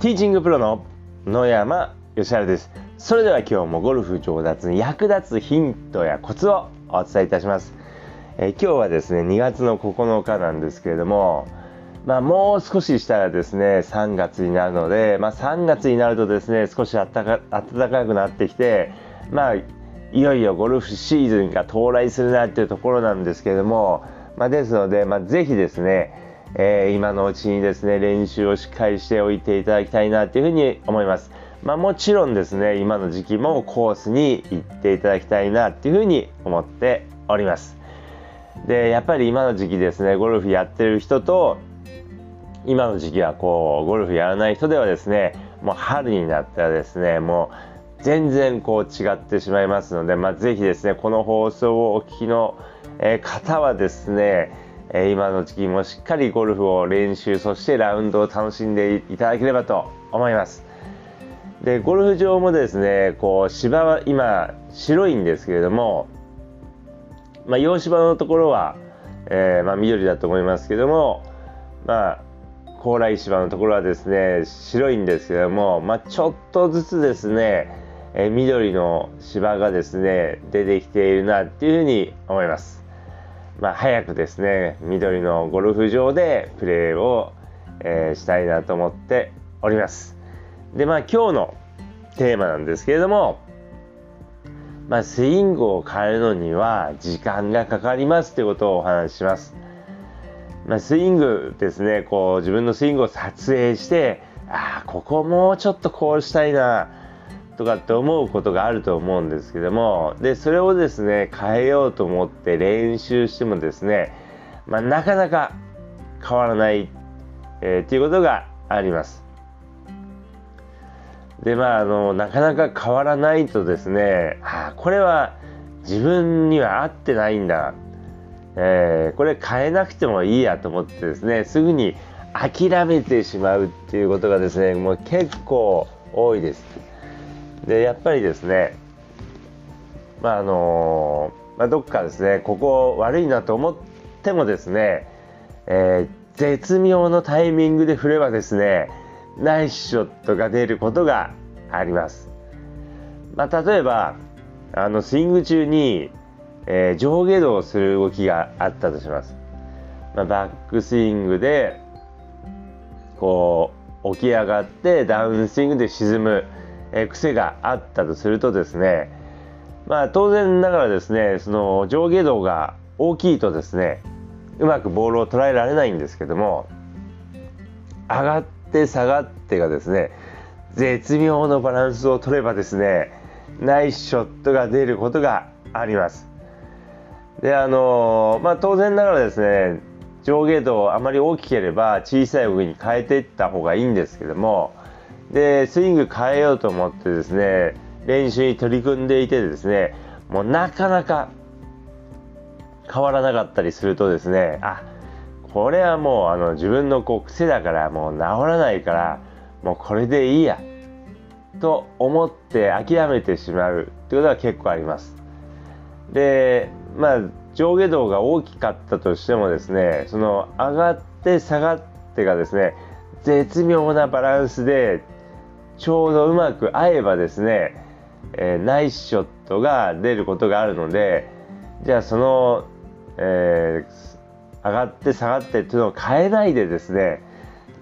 ティーチングプロの野山義晴です。それでは今日もゴルフ上達に役立つヒントやコツをお伝えいたします、えー、今日はですね2月の9日なんですけれどもまあ、もう少ししたらですね3月になるので、まあ、3月になるとですね少し暖か暖かくなってきてまあいよいよゴルフシーズンが到来するなっていうところなんですけれども、まあ、ですので、まあ、ぜひですねえー、今のうちにですね練習をしっかりしておいていただきたいなというふうに思います。まあ、もちろんですね今の時期もコースに行っていただきたいなっていうふうに思っております。でやっぱり今の時期ですねゴルフやってる人と今の時期はこうゴルフやらない人ではですねもう春になったらですねもう全然こう違ってしまいますので、まあ、ぜひですねこの放送をお聞きの方はですねえ今の時期もしっかりゴルフを練習そしてラウンドを楽しんでいただければと思います。でゴルフ場もですねこう芝は今白いんですけれども、まあ、洋芝のところは、えー、まあ、緑だと思いますけどもまあ高麗芝のところはですね白いんですけども、まあ、ちょっとずつですね、え緑の芝がですね出てきているなっていうふうに思います。まあ、早くですね緑のゴルフ場でプレーを、えー、したいなと思っております。でまあ今日のテーマなんですけれども、まあ、スイングを変えるのには時間がかかりますということをお話しします、まあ、スイングですねこう自分のスイングを撮影してああここもうちょっとこうしたいな。とかって思うことがあると思うんですけどもでそれをですね変えようと思って練習してもですね、まあ、なかなか変わらない、えー、っていうことがあります。でまああのなかなか変わらないとですねあこれは自分には合ってないんだ、えー、これ変えなくてもいいやと思ってですねすぐに諦めてしまうっていうことがですねもう結構多いです。でやっぱりですねまああのまあ、どっかですねここ悪いなと思ってもですね、えー、絶妙のタイミングで振ればですねナイスショットが出ることがあります。まあ、例えばあのスイング中に、えー、上下動する動きがあったとします。まあ、バックスイングでこう起き上がってダウンスイングで沈む。えー、癖があったとするとですね、まあ、当然ながらですねその上下動が大きいとですねうまくボールを捉えられないんですけども上がって下がってがですね絶妙のバランスを取ればですねナイスショットが出ることがあります。であのまあ、当然ながらですね上下動あまり大きければ小さい動きに変えていった方がいいんですけどもでスイング変えようと思ってですね練習に取り組んでいてですねもうなかなか変わらなかったりするとですねあこれはもうあの自分のこう癖だからもう治らないからもうこれでいいやと思って諦めてしまうってことは結構あります。でまあ上下動が大きかったとしてもですねその上がって下がってがですね絶妙なバランスでちょうどうまく合えばですね、えー、ナイスショットが出ることがあるのでじゃあその、えー、上がって下がってっていうのを変えないでですね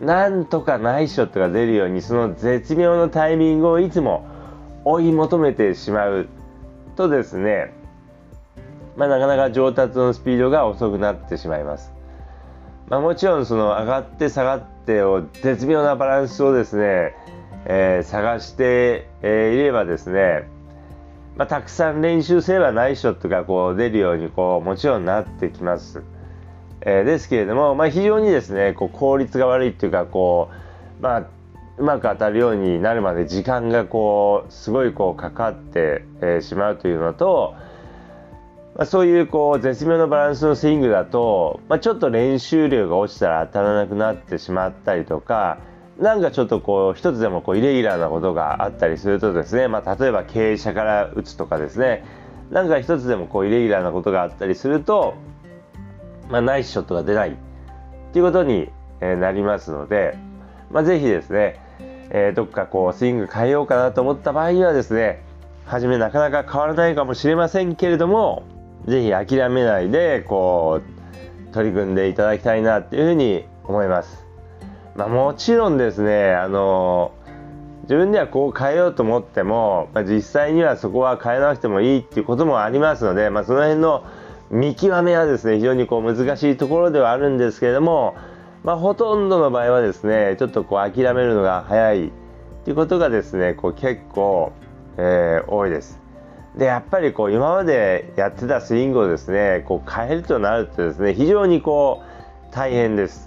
なんとかナイスショットが出るようにその絶妙のタイミングをいつも追い求めてしまうとですね、まあ、なかなか上達のスピードが遅くなってしまいます。まあ、もちろんその上がって下がってを絶妙なバランスをですねえー、探して、え、いればですね、まあ、たくさん練習すればナイスショットがこう出るようにこうもちろんなってきます。えー、ですけれども、まあ、非常にですねこう効率が悪いっていうかこう、まあ、うまく当たるようになるまで時間がこうすごいこうかかって、え、しまうというのと、まあ、そういうこう絶妙なバランスのスイングだと、まあ、ちょっと練習量が落ちたら当たらなくなってしまったりとかなんかちょっとこう一つでもこうイレギュラーなことがあったりするとですね、まあ、例えば経営者から打つとかですねなんか一つでもこうイレギュラーなことがあったりすると、まあ、ナイスショットが出ないっていうことになりますので、まあ、ぜひですね、えー、どっかこうスイング変えようかなと思った場合にはですね初めなかなか変わらないかもしれませんけれども是非諦めないでこう取り組んでいただきたいなっていうふうに思います。まあ、もちろんですねあの自分ではこう変えようと思っても、まあ、実際にはそこは変えなくてもいいっていうこともありますので、まあ、その辺の見極めはですね非常にこう難しいところではあるんですけれども、まあ、ほとんどの場合はですねちょっとこう諦めるのが早いっていうことがですねこう結構、えー、多いです。でやっぱりこう今までやってたスイングをですねこう変えるとなるとですね非常にこう大変です。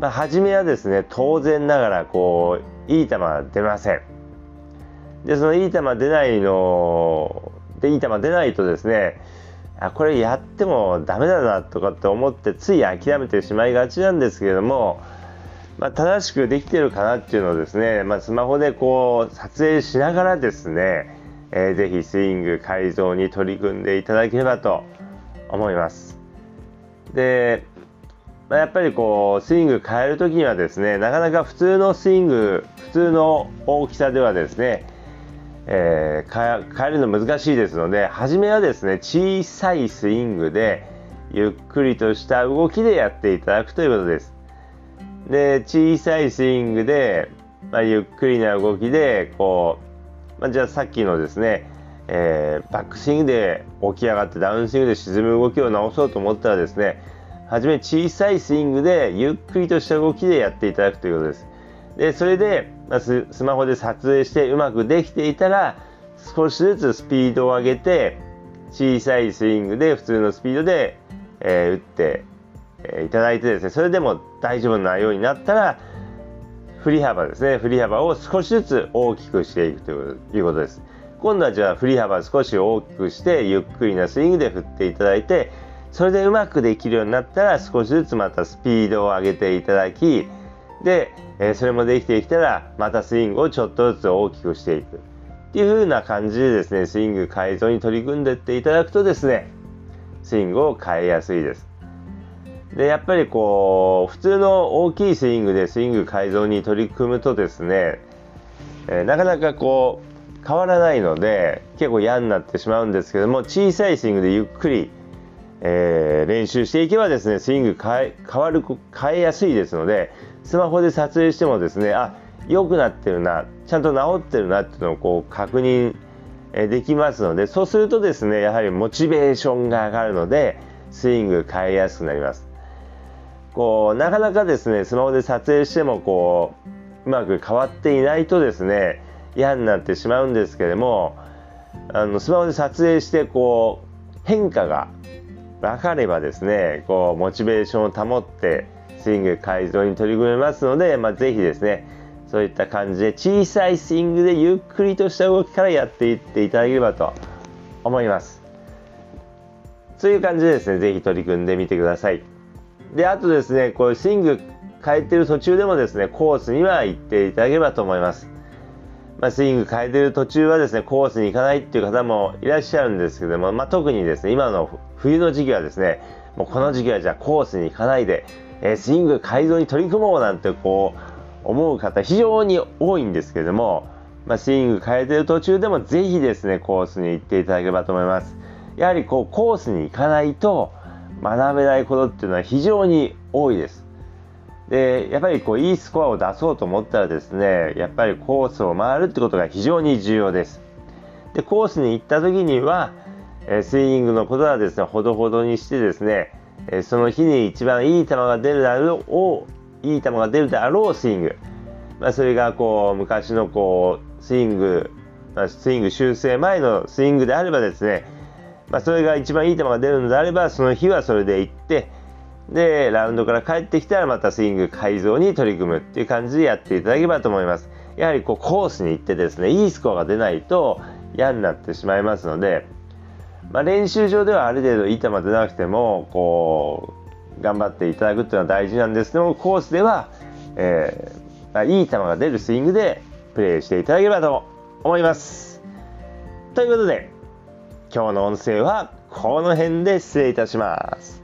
まあ、初めはですね当然ながらこういい球出ません。でそのいい球出ないのでいい球出ないとですねあこれやってもダメだなとかって思ってつい諦めてしまいがちなんですけれども、まあ、正しくできてるかなっていうのをですね、まあ、スマホでこう撮影しながらですね、えー、ぜひスイング改造に取り組んでいただければと思います。で、まあ、やっぱりこうスイング変える時にはですねなかなか普通のスイング普通の大きさではですねえー、変えるの難しいですので初めはですね小さいスイングでゆっくりとした動きでやっていただくということです。で小さいスイングで、まあ、ゆっくりな動きでこう、まあ、じゃあさっきのですね、えー、バックスイングで起き上がってダウンスイングで沈む動きを直そうと思ったらですね初め小さいスイングでゆっくりとした動きでやっていただくということです。でそれでまあ、スマホで撮影してうまくできていたら少しずつスピードを上げて小さいスイングで普通のスピードで、えー、打って、え、いただいてですねそれでも大丈夫なようになったら振り幅ですね振り幅を少しずつ大きくしていくということです。今度はじゃあ振り幅少し大きくしてゆっくりなスイングで振っていただいてそれでうまくできるようになったら少しずつまたスピードを上げていただきで、えそれもできてきたらまたスイングをちょっとずつ大きくしていく。っていう風な感じでですねスイング改造に取り組んでいっていただくとですねスイングを変えやすいです。でやっぱりこう普通の大きいスイングでスイング改造に取り組むとですね、え、なかなかこう変わらないので結構嫌になってしまうんですけども小さいスイングでゆっくり、えー、練習していけばですねスイング変え変わる変えやすいですのでスマホで撮影してもですねあ良くなってるなちゃんと治ってるなっていうのをこう確認できますのでそうするとですねやはりモチベーションが上がるのでスイング変えやすくなります。こうなかなかですねスマホで撮影してもこううまく変わっていないとですね嫌になってしまうんですけれどもあのスマホで撮影してこう変化が分かればですねこうモチベーションを保ってスイング改造に取り組めますので、まあ、ぜひですねそういった感じで小さいスイングでゆっくりとした動きからやっていっていただければと思います。そういう感じでですねぜひ取り組んでみてください。であとですねこういうスイング変えてる途中でもですねコースには行っていただければと思います。まあ、スイング変えてる途中はですねコースに行かないっていう方もいらっしゃるんですけども、まあ、特にですね今の冬の時期はですねもうこの時期はじゃあコースに行かないでえスイング改造に取り組もうなんてこう思う方非常に多いんですけども、まあ、スイング変えてる途中でもぜひですねコースに行っていただければと思います。やはりこうコースに行かないと学べないことっていうのは非常に多いです。でやっぱりこういいスコアを出そうと思ったらですねやっぱりコースを回るってことが非常に重要です。でコースに行った時にはスイングのことはですねほどほどにしてですねえその日に一番いい球が出るだろういい球が出るであろうスイング、まあ、それがこう昔のこうスイング、まあ、スイング修正前のスイングであればですね、まあ、それが一番いい球が出るのであればその日はそれで行ってでラウンドから帰ってきたらまたスイング改造に取り組むっていう感じでやっていただければと思いますやはりこうコースに行ってですねいいスコアが出ないと嫌になってしまいますのでまあ、練習場ではある程度いい球出なくてもこう頑張っていただくっていうのは大事なんですけどもコースでは、えーまあ、いい球が出るスイングでプレーしていただければと思います。ということで今日の音声はこの辺で失礼いたします。